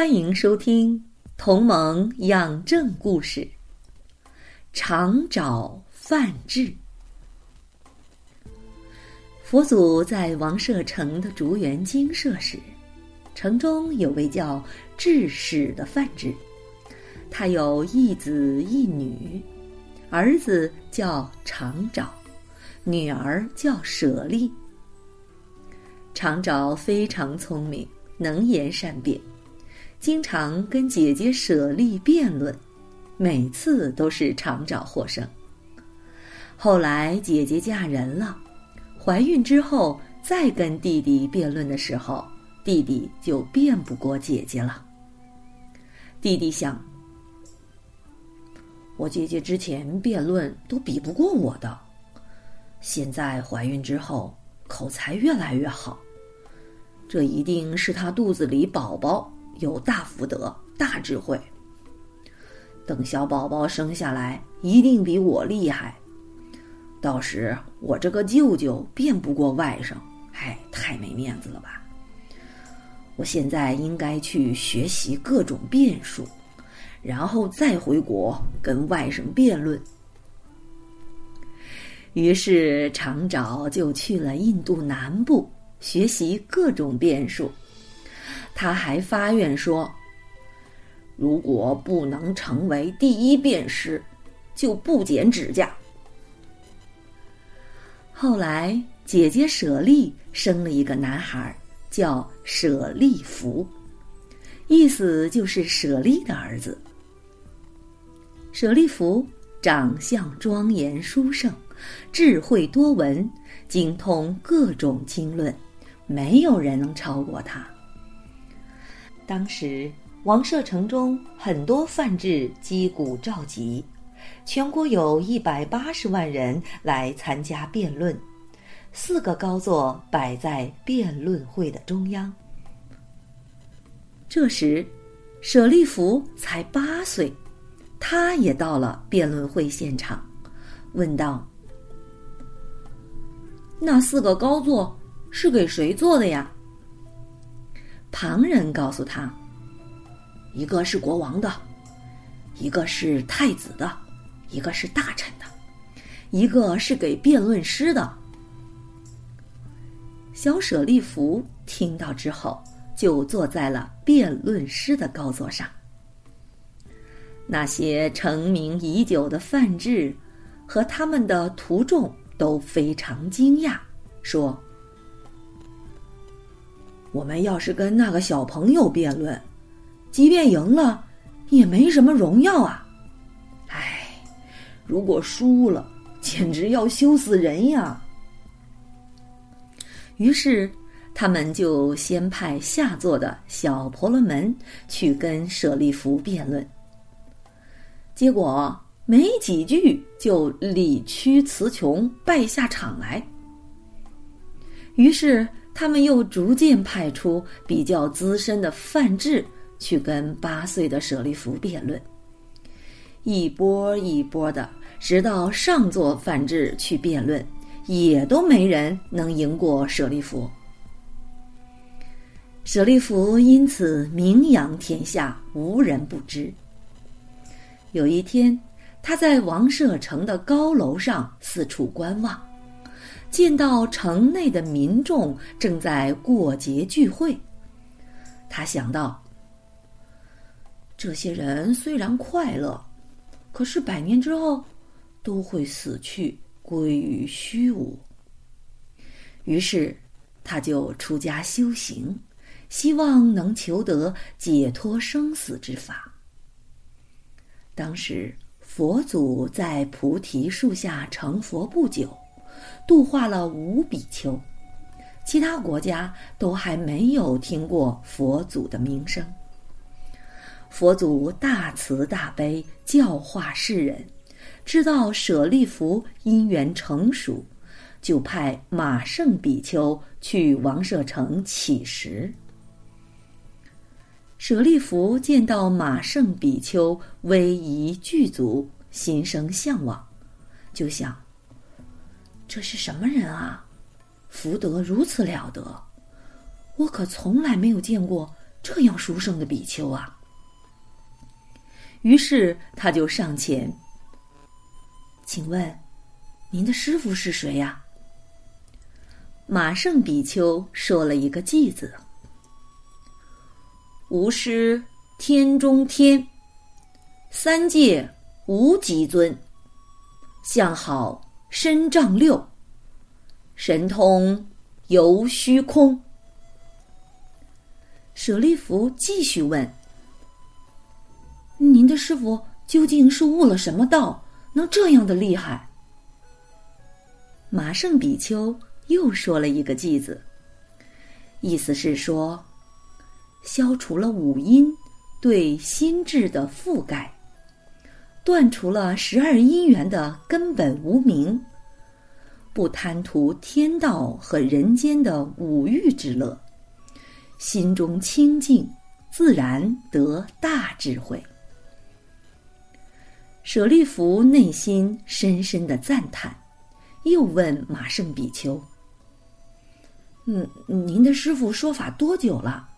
欢迎收听《同盟养正故事》。常找范志。佛祖在王舍城的竹园精舍时，城中有位叫智史的范志，他有一子一女，儿子叫常找，女儿叫舍利。常找非常聪明，能言善辩。经常跟姐姐舍利辩论，每次都是厂长获胜。后来姐姐嫁人了，怀孕之后再跟弟弟辩论的时候，弟弟就辩不过姐姐了。弟弟想：我姐姐之前辩论都比不过我的，现在怀孕之后口才越来越好，这一定是她肚子里宝宝。有大福德、大智慧。等小宝宝生下来，一定比我厉害。到时我这个舅舅辩不过外甥，哎，太没面子了吧！我现在应该去学习各种辩术，然后再回国跟外甥辩论。于是常找就去了印度南部学习各种辩术。他还发愿说：“如果不能成为第一辩师，就不剪指甲。”后来，姐姐舍利生了一个男孩，叫舍利弗，意思就是舍利的儿子。舍利弗长相庄严殊胜，智慧多闻，精通各种经论，没有人能超过他。当时王舍城中很多范志击鼓召集，全国有一百八十万人来参加辩论，四个高座摆在辩论会的中央。这时，舍利弗才八岁，他也到了辩论会现场，问道：“那四个高座是给谁坐的呀？”旁人告诉他：“一个是国王的，一个是太子的，一个是大臣的，一个是给辩论师的。”小舍利弗听到之后，就坐在了辩论师的高座上。那些成名已久的范志和他们的徒众都非常惊讶，说。我们要是跟那个小朋友辩论，即便赢了，也没什么荣耀啊！唉，如果输了，简直要羞死人呀！于是，他们就先派下座的小婆罗门去跟舍利弗辩论，结果没几句就理屈词穷，败下场来。于是。他们又逐渐派出比较资深的范志去跟八岁的舍利弗辩论，一波一波的，直到上座范志去辩论，也都没人能赢过舍利弗。舍利弗因此名扬天下，无人不知。有一天，他在王舍城的高楼上四处观望。见到城内的民众正在过节聚会，他想到：这些人虽然快乐，可是百年之后都会死去，归于虚无。于是，他就出家修行，希望能求得解脱生死之法。当时，佛祖在菩提树下成佛不久。度化了五比丘，其他国家都还没有听过佛祖的名声。佛祖大慈大悲，教化世人，知道舍利弗因缘成熟，就派马胜比丘去王舍城乞食。舍利弗见到马胜比丘威仪具足，心生向往，就想：这是什么人啊？福德如此了得，我可从来没有见过这样殊胜的比丘啊！于是他就上前，请问，您的师傅是谁呀？马胜比丘说了一个“偈”字：“吾师天中天，三界无极尊，相好身丈六，神通游虚空。”舍利弗继续问。您的师傅究竟是悟了什么道，能这样的厉害？马胜比丘又说了一个“偈”子，意思是说，消除了五阴对心智的覆盖，断除了十二因缘的根本无明，不贪图天道和人间的五欲之乐，心中清净，自然得大智慧。舍利弗内心深深的赞叹，又问马胜比丘：“嗯，您的师傅说法多久了？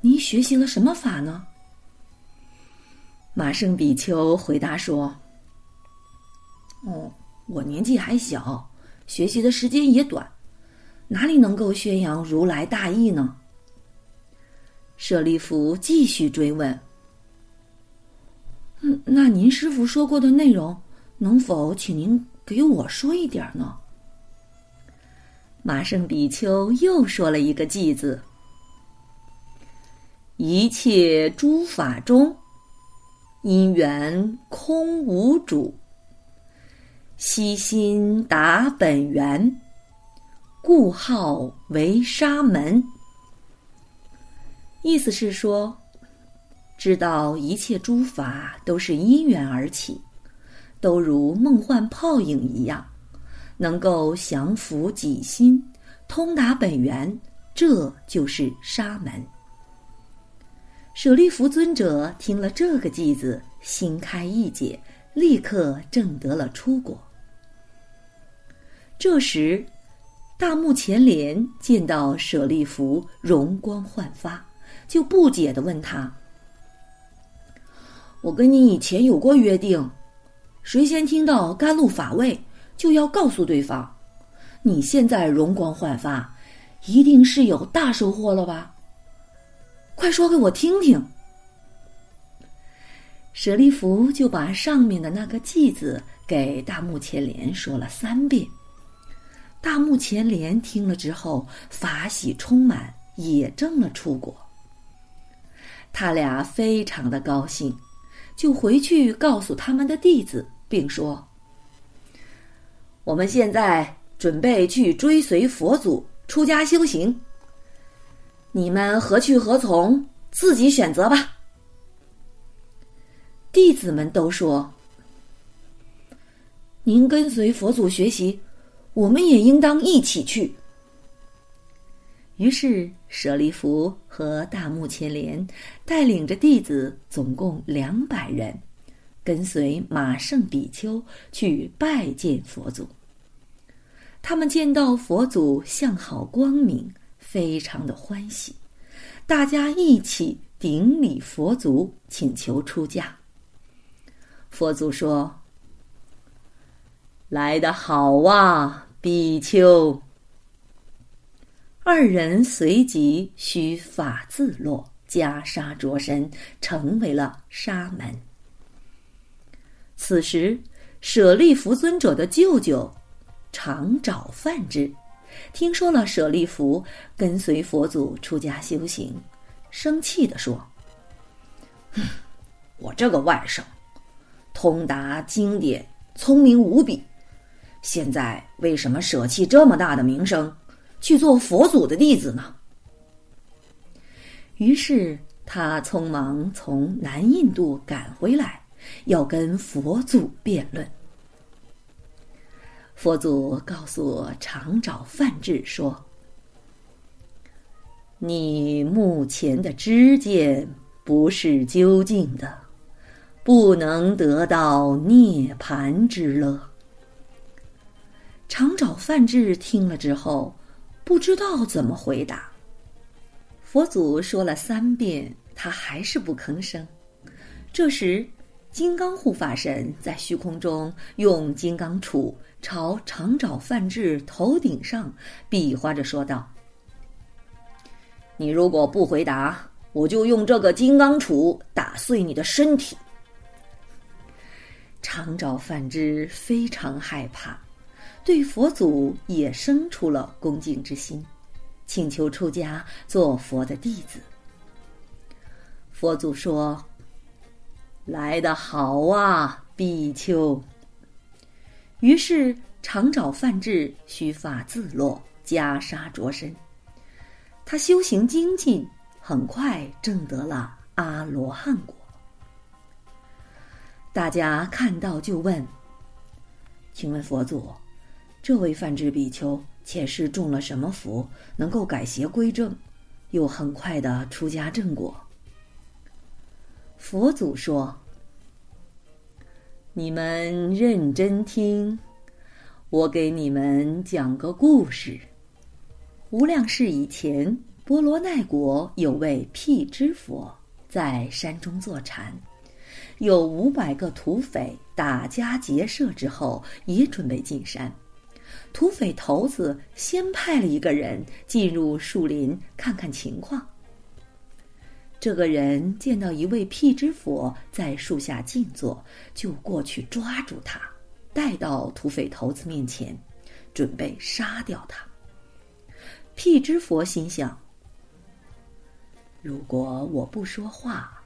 您学习了什么法呢？”马胜比丘回答说：“哦，我年纪还小，学习的时间也短，哪里能够宣扬如来大义呢？”舍利弗继续追问。那您师傅说过的内容，能否请您给我说一点呢？马胜比丘又说了一个“偈”字：“一切诸法中，因缘空无主，悉心达本源，故号为沙门。”意思是说。知道一切诸法都是因缘而起，都如梦幻泡影一样，能够降伏己心，通达本源，这就是沙门。舍利弗尊者听了这个偈子，心开意解，立刻证得了出果。这时，大目犍连见到舍利弗容光焕发，就不解的问他。我跟你以前有过约定，谁先听到甘露法味，就要告诉对方。你现在容光焕发，一定是有大收获了吧？快说给我听听。舍利弗就把上面的那个“偈”字给大目犍连说了三遍。大目犍连听了之后，法喜充满，也证了出果。他俩非常的高兴。就回去告诉他们的弟子，并说：“我们现在准备去追随佛祖出家修行，你们何去何从，自己选择吧。”弟子们都说：“您跟随佛祖学习，我们也应当一起去。”于是，舍利弗和大目犍连带领着弟子，总共两百人，跟随马胜比丘去拜见佛祖。他们见到佛祖相好光明，非常的欢喜，大家一起顶礼佛祖，请求出家。佛祖说：“来得好啊，比丘。”二人随即须发自落，袈裟着身，成为了沙门。此时，舍利弗尊者的舅舅常找范之，听说了舍利弗跟随佛祖出家修行，生气的说：“我这个外甥，通达经典，聪明无比，现在为什么舍弃这么大的名声？”去做佛祖的弟子呢？于是他匆忙从南印度赶回来，要跟佛祖辩论。佛祖告诉长爪范智说：“你目前的知见不是究竟的，不能得到涅盘之乐。”长爪范智听了之后，不知道怎么回答。佛祖说了三遍，他还是不吭声。这时，金刚护法神在虚空中用金刚杵朝长爪范智头顶上比划着说道：“你如果不回答，我就用这个金刚杵打碎你的身体。”长爪范智非常害怕。对佛祖也生出了恭敬之心，请求出家做佛的弟子。佛祖说：“来得好啊，比丘。”于是长爪范智须发自落，袈裟着身。他修行精进，很快证得了阿罗汉果。大家看到就问：“请问佛祖？”这位范智比丘前世中了什么福，能够改邪归正，又很快的出家正果？佛祖说：“你们认真听，我给你们讲个故事。无量世以前，波罗奈国有位辟支佛，在山中坐禅，有五百个土匪打家劫舍之后，也准备进山。”土匪头子先派了一个人进入树林看看情况。这个人见到一位辟支佛在树下静坐，就过去抓住他，带到土匪头子面前，准备杀掉他。辟支佛心想：如果我不说话，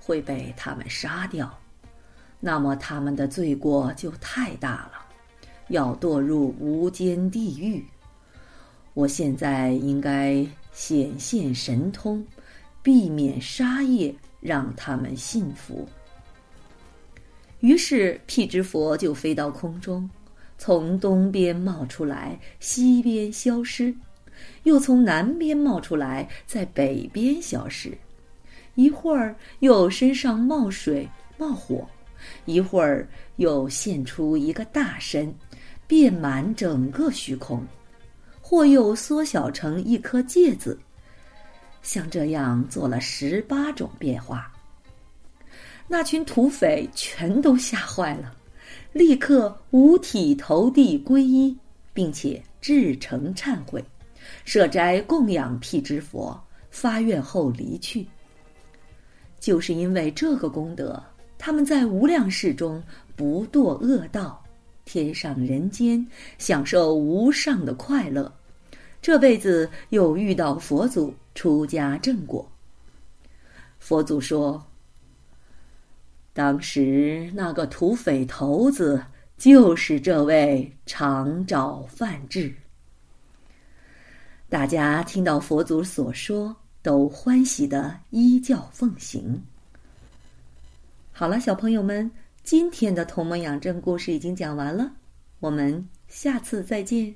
会被他们杀掉，那么他们的罪过就太大了。要堕入无间地狱，我现在应该显现神通，避免杀业，让他们信服。于是辟支佛就飞到空中，从东边冒出来，西边消失，又从南边冒出来，在北边消失。一会儿又身上冒水冒火，一会儿又现出一个大身。遍满整个虚空，或又缩小成一颗芥子，像这样做了十八种变化。那群土匪全都吓坏了，立刻五体投地皈依，并且至诚忏悔，舍斋供养辟支佛，发愿后离去。就是因为这个功德，他们在无量世中不堕恶道。天上人间，享受无上的快乐。这辈子又遇到佛祖出家正果。佛祖说：“当时那个土匪头子就是这位长爪范智。”大家听到佛祖所说，都欢喜的依教奉行。好了，小朋友们。今天的《同盟养正》故事已经讲完了，我们下次再见。